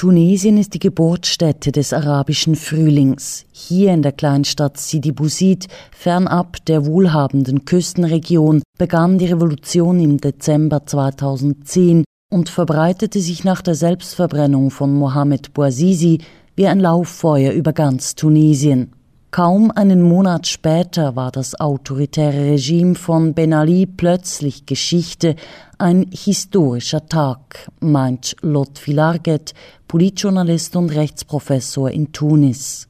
Tunesien ist die Geburtsstätte des arabischen Frühlings. Hier in der Kleinstadt Sidi Bouzid, fernab der wohlhabenden Küstenregion, begann die Revolution im Dezember 2010 und verbreitete sich nach der Selbstverbrennung von Mohamed Bouazizi wie ein Lauffeuer über ganz Tunesien. Kaum einen Monat später war das autoritäre Regime von Ben Ali plötzlich Geschichte, ein historischer Tag, meint Lotfi Larget, Politjournalist und Rechtsprofessor in Tunis.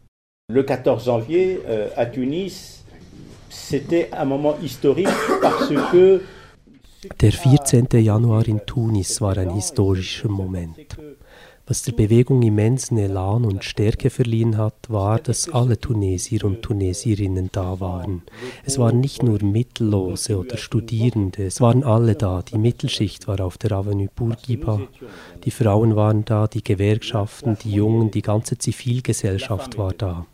Le 14 janvier euh, à Tunis, c'était un moment historique parce que der 14. Januar in Tunis war ein historischer Moment. Was der Bewegung immensen Elan und Stärke verliehen hat, war, dass alle Tunesier und Tunesierinnen da waren. Es waren nicht nur Mittellose oder Studierende, es waren alle da. Die Mittelschicht war auf der Avenue Bourguiba, die Frauen waren da, die Gewerkschaften, die Jungen, die ganze Zivilgesellschaft war da.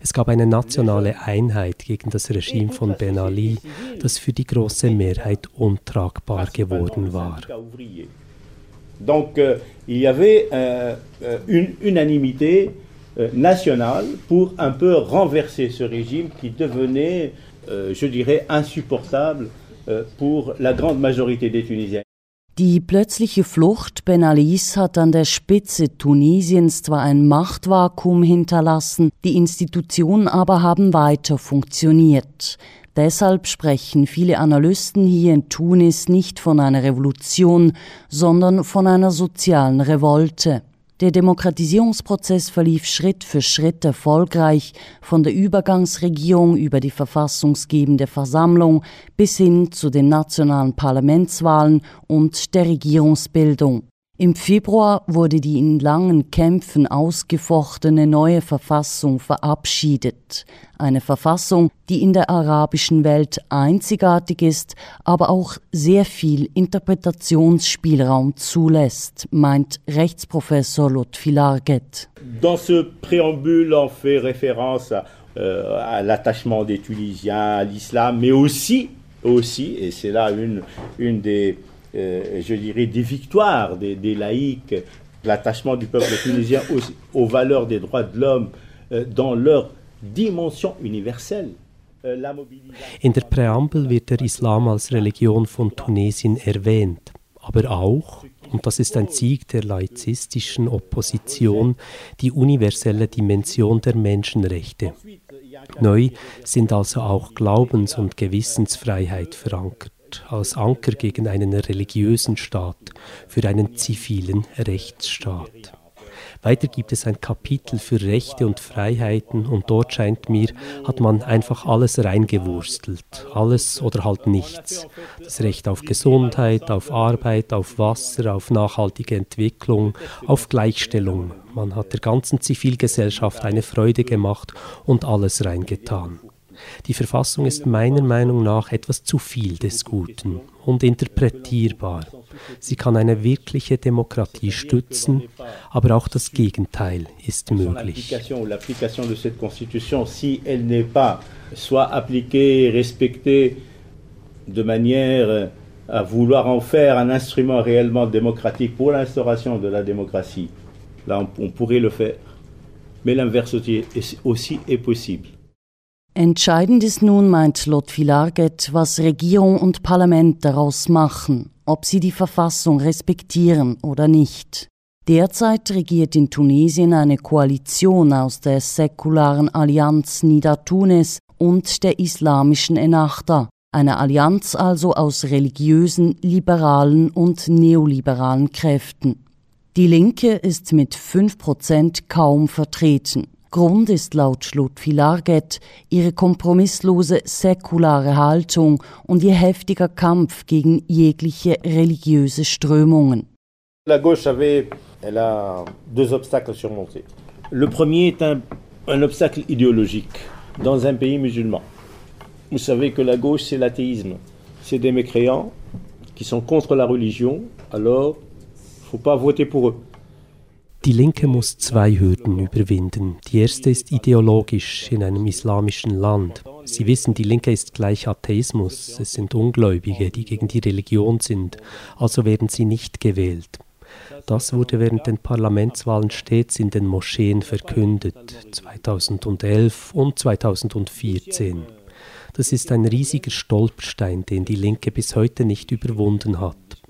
Es gab eine nationale Einheit gegen das Regime von Ben Ali, das für die große Mehrheit untragbar geworden war. Donc euh, il y avait euh, euh, une unanimité euh, nationale pour un peu renverser ce régime qui devenait, euh, je dirais, insupportable pour la grande majorité des Tunisiens. Die plötzliche Flucht Ben Alis hat an der Spitze Tunesiens zwar ein Machtvakuum hinterlassen, die Institutionen aber haben weiter funktioniert. Deshalb sprechen viele Analysten hier in Tunis nicht von einer Revolution, sondern von einer sozialen Revolte. Der Demokratisierungsprozess verlief Schritt für Schritt erfolgreich, von der Übergangsregierung über die verfassungsgebende Versammlung bis hin zu den nationalen Parlamentswahlen und der Regierungsbildung. Im Februar wurde die in langen Kämpfen ausgefochtene neue Verfassung verabschiedet. Eine Verfassung, die in der arabischen Welt einzigartig ist, aber auch sehr viel Interpretationsspielraum zulässt, meint Rechtsprofessor Lotfi Larget. Dans ce préambule, on fait référence à, euh, l'attachement des Tunisiens à l'islam, mais aussi, aussi, et c'est là une, une des je dirais, des victoires des, des laïcs, l'attachement du peuple tunisien aux, aux, valeurs des droits de l'homme euh, dans leur dimension universelle. Euh, In der Präambel wird der Islam als Religion von Tunesien erwähnt, aber auch, und das ist ein Sieg der laizistischen Opposition, die universelle Dimension der Menschenrechte. Neu sind also auch Glaubens- und Gewissensfreiheit verankert als Anker gegen einen religiösen Staat, für einen zivilen Rechtsstaat. Weiter gibt es ein Kapitel für Rechte und Freiheiten und dort scheint mir, hat man einfach alles reingewurstelt. Alles oder halt nichts. Das Recht auf Gesundheit, auf Arbeit, auf Wasser, auf nachhaltige Entwicklung, auf Gleichstellung. Man hat der ganzen Zivilgesellschaft eine Freude gemacht und alles reingetan. Die Verfassung ist meiner Meinung nach etwas zu viel des Guten und interpretierbar. Sie kann eine wirkliche Demokratie stützen, aber auch das Gegenteil ist möglich. De manière à vouloir en faire un instrument réellement démocratique pour l'instauration de la démocratie, là on, on pourrait le faire. Mais l'inverse aussi, aussi est possible. Entscheidend ist nun, meint Lotfi Larget, was Regierung und Parlament daraus machen, ob sie die Verfassung respektieren oder nicht. Derzeit regiert in Tunesien eine Koalition aus der säkularen Allianz Nida Tunis und der islamischen Ennahda, eine Allianz also aus religiösen, liberalen und neoliberalen Kräften. Die Linke ist mit fünf Prozent kaum vertreten. Grund ist laut Lutfi Larget ihre kompromisslose säkulare Haltung und ihr heftiger Kampf gegen jegliche religiöse Strömungen. La gauche avait, elle a deux obstacles à surmonter. Le premier est un, un obstacle idéologique dans un pays musulman. Vous savez que la gauche, c'est l'athéisme. C'est des mécréants qui sont contre la religion, alors il ne faut pas voter pour eux. Die Linke muss zwei Hürden überwinden. Die erste ist ideologisch in einem islamischen Land. Sie wissen, die Linke ist gleich Atheismus. Es sind Ungläubige, die gegen die Religion sind. Also werden sie nicht gewählt. Das wurde während den Parlamentswahlen stets in den Moscheen verkündet, 2011 und 2014. Das ist ein riesiger Stolperstein, den die Linke bis heute nicht überwunden hat.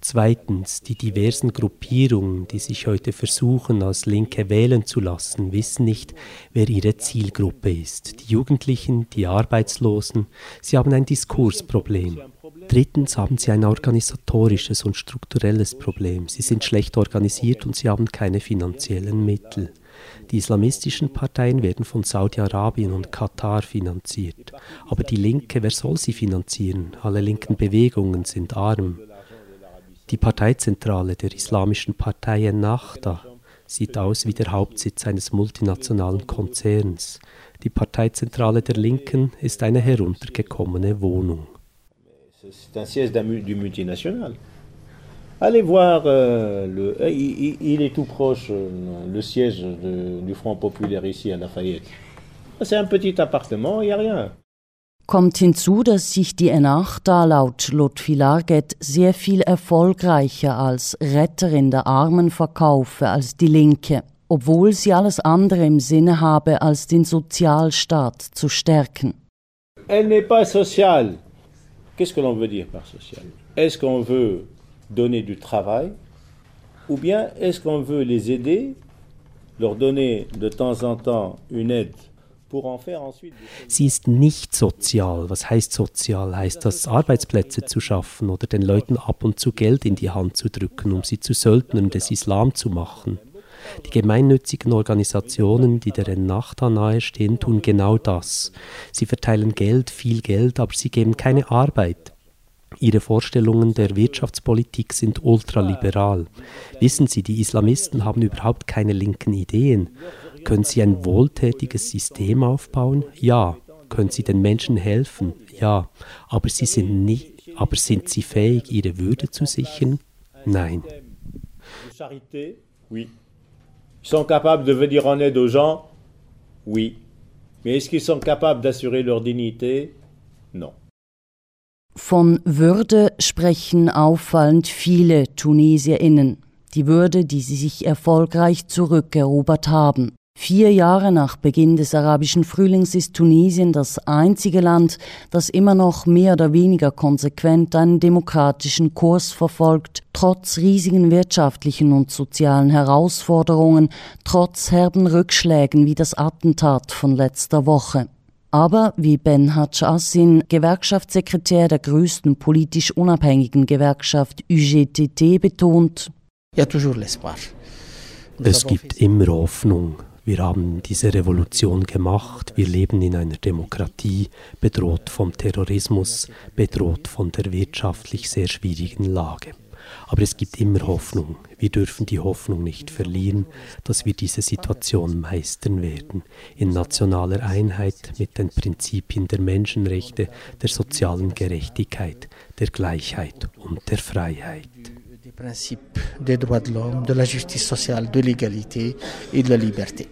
Zweitens, die diversen Gruppierungen, die sich heute versuchen, als Linke wählen zu lassen, wissen nicht, wer ihre Zielgruppe ist. Die Jugendlichen, die Arbeitslosen, sie haben ein Diskursproblem. Drittens haben sie ein organisatorisches und strukturelles Problem. Sie sind schlecht organisiert und sie haben keine finanziellen Mittel. Die islamistischen Parteien werden von Saudi-Arabien und Katar finanziert. Aber die Linke, wer soll sie finanzieren? Alle linken Bewegungen sind arm. Die Parteizentrale der islamischen Partei Ennahda sieht aus wie der Hauptsitz eines multinationalen Konzerns. Die Parteizentrale der Linken ist eine heruntergekommene Wohnung. C'est un siège du multinational. Allez voir, euh, le, il, il, est tout proche, euh, le siège de, du Front Populaire ici à Lafayette. C'est un petit appartement, il n'y a rien. Kommt hinzu, dass sich die Enachta laut Lotfi Larget sehr viel erfolgreicher als Retterin der Armen verkaufe als die Linke, obwohl sie alles andere im Sinne habe, als den Sozialstaat zu stärken. Elle n'est pas sociale. Qu'est-ce que l'on veut dire par social Est-ce qu'on veut donner du travail ou bien est-ce qu'on veut les aider, leur donner de temps en temps une aide Sie ist nicht sozial. Was heißt sozial? Heißt das, Arbeitsplätze zu schaffen oder den Leuten ab und zu Geld in die Hand zu drücken, um sie zu Söldnern des Islam zu machen? Die gemeinnützigen Organisationen, die der Ennahda nahestehen, tun genau das. Sie verteilen Geld, viel Geld, aber sie geben keine Arbeit. Ihre Vorstellungen der Wirtschaftspolitik sind ultraliberal. Wissen Sie, die Islamisten haben überhaupt keine linken Ideen. Können sie ein wohltätiges System aufbauen? Ja. Können sie den Menschen helfen? Ja. Aber sie sind nicht, aber sind sie fähig, ihre Würde zu sichern? Nein. Charité, oui. Ils sont capables de venir en aide aux gens? Oui. Mais est-ce qu'ils sont capables d'assurer leur dignité? Non. Von Würde sprechen auffallend viele Tunesierinnen. Die Würde, die sie sich erfolgreich zurückerobert haben. Vier Jahre nach Beginn des arabischen Frühlings ist Tunesien das einzige Land, das immer noch mehr oder weniger konsequent einen demokratischen Kurs verfolgt, trotz riesigen wirtschaftlichen und sozialen Herausforderungen, trotz herben Rückschlägen wie das Attentat von letzter Woche. Aber wie Ben Hatschassin, Gewerkschaftssekretär der größten politisch unabhängigen Gewerkschaft UGTT, betont, es gibt immer Hoffnung. Wir haben diese Revolution gemacht. Wir leben in einer Demokratie, bedroht vom Terrorismus, bedroht von der wirtschaftlich sehr schwierigen Lage. Aber es gibt immer Hoffnung. Wir dürfen die Hoffnung nicht verlieren, dass wir diese Situation meistern werden, in nationaler Einheit mit den Prinzipien der Menschenrechte, der sozialen Gerechtigkeit, der Gleichheit und der Freiheit. des droits de l'homme, de la justice sociale, de l'égalité et de la liberté.